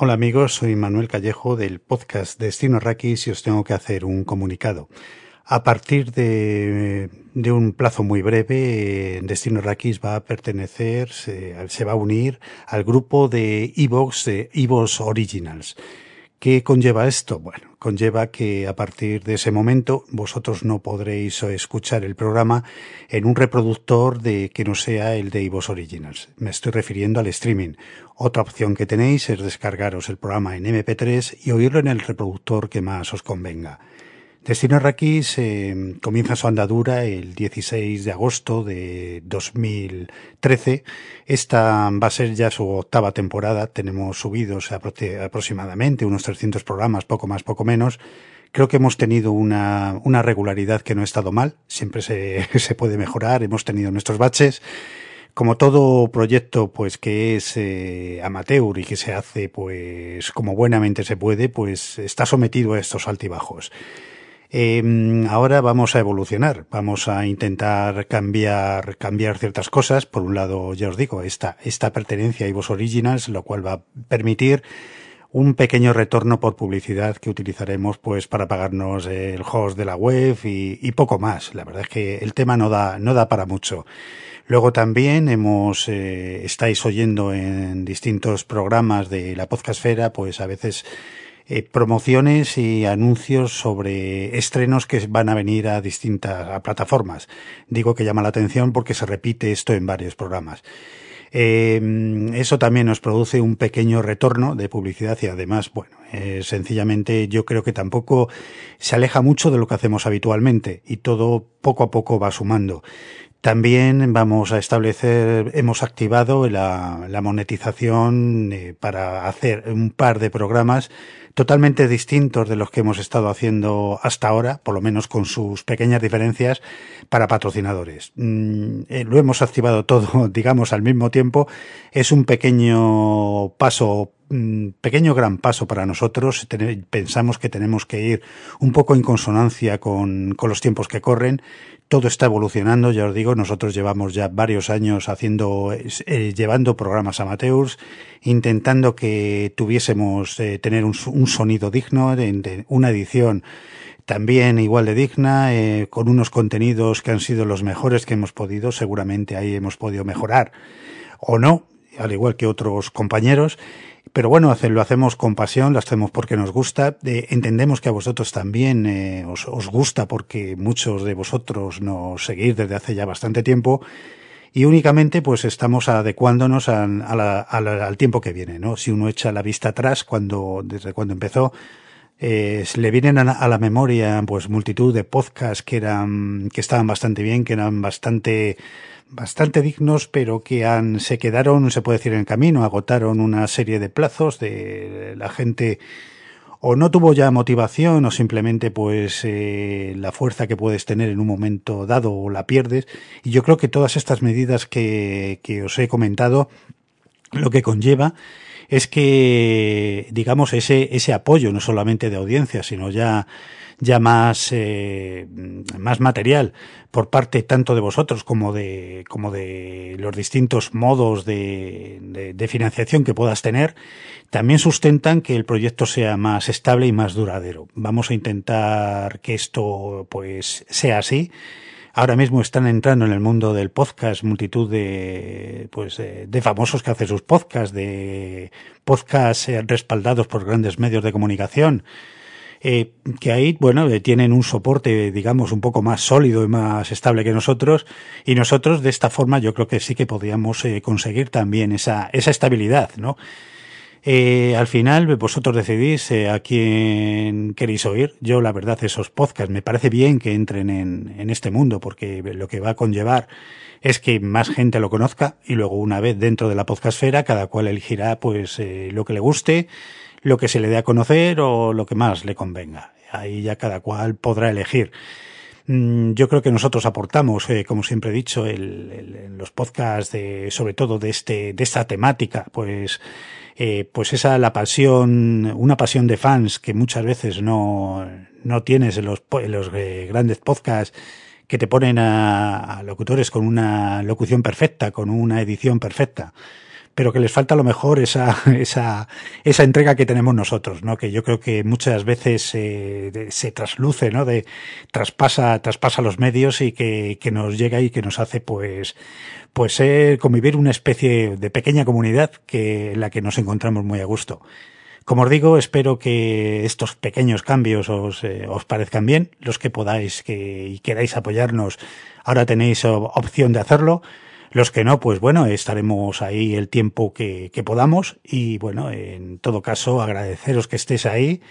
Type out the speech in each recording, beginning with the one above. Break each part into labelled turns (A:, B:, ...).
A: Hola amigos, soy Manuel Callejo del podcast Destino Rakis y os tengo que hacer un comunicado. A partir de, de un plazo muy breve, Destino Rakis va a pertenecer, se, se va a unir al grupo de Evox, de Evox Originals. ¿Qué conlleva esto? Bueno, conlleva que a partir de ese momento vosotros no podréis escuchar el programa en un reproductor de que no sea el de iVoox Originals. Me estoy refiriendo al streaming. Otra opción que tenéis es descargaros el programa en MP3 y oírlo en el reproductor que más os convenga. Destino Raquis eh, comienza su andadura el 16 de agosto de 2013. Esta va a ser ya su octava temporada. Tenemos subidos aproximadamente unos 300 programas, poco más, poco menos. Creo que hemos tenido una, regularidad que no ha estado mal. Siempre se, se puede mejorar. Hemos tenido nuestros baches como todo proyecto pues que es eh, amateur y que se hace pues como buenamente se puede, pues está sometido a estos altibajos. Eh, ahora vamos a evolucionar, vamos a intentar cambiar, cambiar ciertas cosas. Por un lado, ya os digo, esta, esta pertenencia a Ivos Originals, lo cual va a permitir un pequeño retorno por publicidad que utilizaremos pues para pagarnos el host de la web y, y poco más. La verdad es que el tema no da, no da para mucho. Luego también hemos, eh, estáis oyendo en distintos programas de la podcastfera, pues a veces eh, promociones y anuncios sobre estrenos que van a venir a distintas plataformas. Digo que llama la atención porque se repite esto en varios programas. Eh, eso también nos produce un pequeño retorno de publicidad y además, bueno, eh, sencillamente yo creo que tampoco se aleja mucho de lo que hacemos habitualmente y todo poco a poco va sumando. También vamos a establecer, hemos activado la, monetización eh, para hacer un par de programas totalmente distintos de los que hemos estado haciendo hasta ahora, por lo menos con sus pequeñas diferencias para patrocinadores. Mm, eh, lo hemos activado todo, digamos, al mismo tiempo. Es un pequeño paso pequeño gran paso para nosotros. Pensamos que tenemos que ir un poco en consonancia con, con los tiempos que corren. Todo está evolucionando, ya os digo, nosotros llevamos ya varios años haciendo, eh, llevando programas amateurs, intentando que tuviésemos eh, tener un, un, sonido digno, de, una edición también igual de digna, eh, con unos contenidos que han sido los mejores que hemos podido, seguramente ahí hemos podido mejorar o no, al igual que otros compañeros, pero bueno, lo hacemos con pasión, lo hacemos porque nos gusta. Eh, entendemos que a vosotros también eh, os, os, gusta porque muchos de vosotros nos seguís desde hace ya bastante tiempo y únicamente pues estamos adecuándonos a, al tiempo que viene, ¿no? Si uno echa la vista atrás cuando, desde cuando empezó, eh, le vienen a, la memoria pues multitud de podcasts que eran, que estaban bastante bien, que eran bastante bastante dignos, pero que han, se quedaron, se puede decir, en el camino, agotaron una serie de plazos de la gente o no tuvo ya motivación o simplemente pues eh, la fuerza que puedes tener en un momento dado o la pierdes. Y yo creo que todas estas medidas que, que os he comentado lo que conlleva es que, digamos, ese, ese apoyo no solamente de audiencia, sino ya ya más, eh, más material por parte tanto de vosotros como de, como de los distintos modos de, de, de financiación que puedas tener, también sustentan que el proyecto sea más estable y más duradero. Vamos a intentar que esto pues sea así. Ahora mismo están entrando en el mundo del podcast multitud de, pues, de famosos que hacen sus podcasts, de podcasts respaldados por grandes medios de comunicación, eh, que ahí, bueno, eh, tienen un soporte, digamos, un poco más sólido y más estable que nosotros, y nosotros de esta forma yo creo que sí que podríamos eh, conseguir también esa, esa estabilidad, ¿no? Eh, al final vosotros decidís eh, a quién queréis oír. Yo la verdad esos podcasts me parece bien que entren en, en este mundo porque lo que va a conllevar es que más gente lo conozca y luego una vez dentro de la podcastfera cada cual elegirá pues eh, lo que le guste lo que se le dé a conocer o lo que más le convenga. Ahí ya cada cual podrá elegir. Mm, yo creo que nosotros aportamos, eh, como siempre he dicho, el, los podcasts, de, sobre todo de este, de esta temática, pues, eh, pues esa la pasión, una pasión de fans que muchas veces no, no tienes en los, en los eh, grandes podcasts que te ponen a, a locutores con una locución perfecta, con una edición perfecta pero que les falta a lo mejor esa, esa, esa entrega que tenemos nosotros, ¿no? Que yo creo que muchas veces eh, se trasluce, ¿no? De, traspasa, traspasa los medios y que, que nos llega y que nos hace, pues, pues eh, convivir una especie de pequeña comunidad que en la que nos encontramos muy a gusto. Como os digo, espero que estos pequeños cambios os, eh, os parezcan bien, los que podáis que, y queráis apoyarnos, ahora tenéis opción de hacerlo. Los que no, pues bueno, estaremos ahí el tiempo que, que podamos y bueno, en todo caso agradeceros que estéis ahí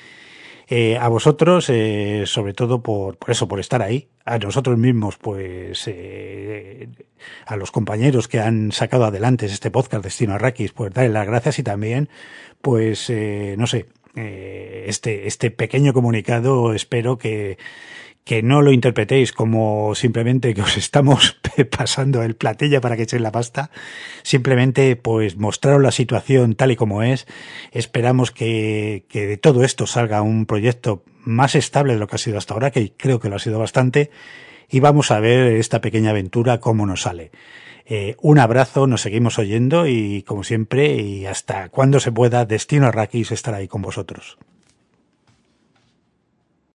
A: eh, a vosotros, eh, sobre todo por, por eso, por estar ahí. A nosotros mismos, pues, eh, a los compañeros que han sacado adelante este podcast Destino Arrakis, pues darles las gracias y también, pues, eh, no sé, eh, este, este pequeño comunicado espero que, que no lo interpretéis como simplemente que os estamos pasando el platilla para que echéis la pasta, simplemente pues mostraros la situación tal y como es. Esperamos que, que de todo esto salga un proyecto más estable de lo que ha sido hasta ahora, que creo que lo ha sido bastante, y vamos a ver esta pequeña aventura cómo nos sale. Eh, un abrazo, nos seguimos oyendo y como siempre, y hasta cuando se pueda, Destino Arrakis estará ahí con vosotros.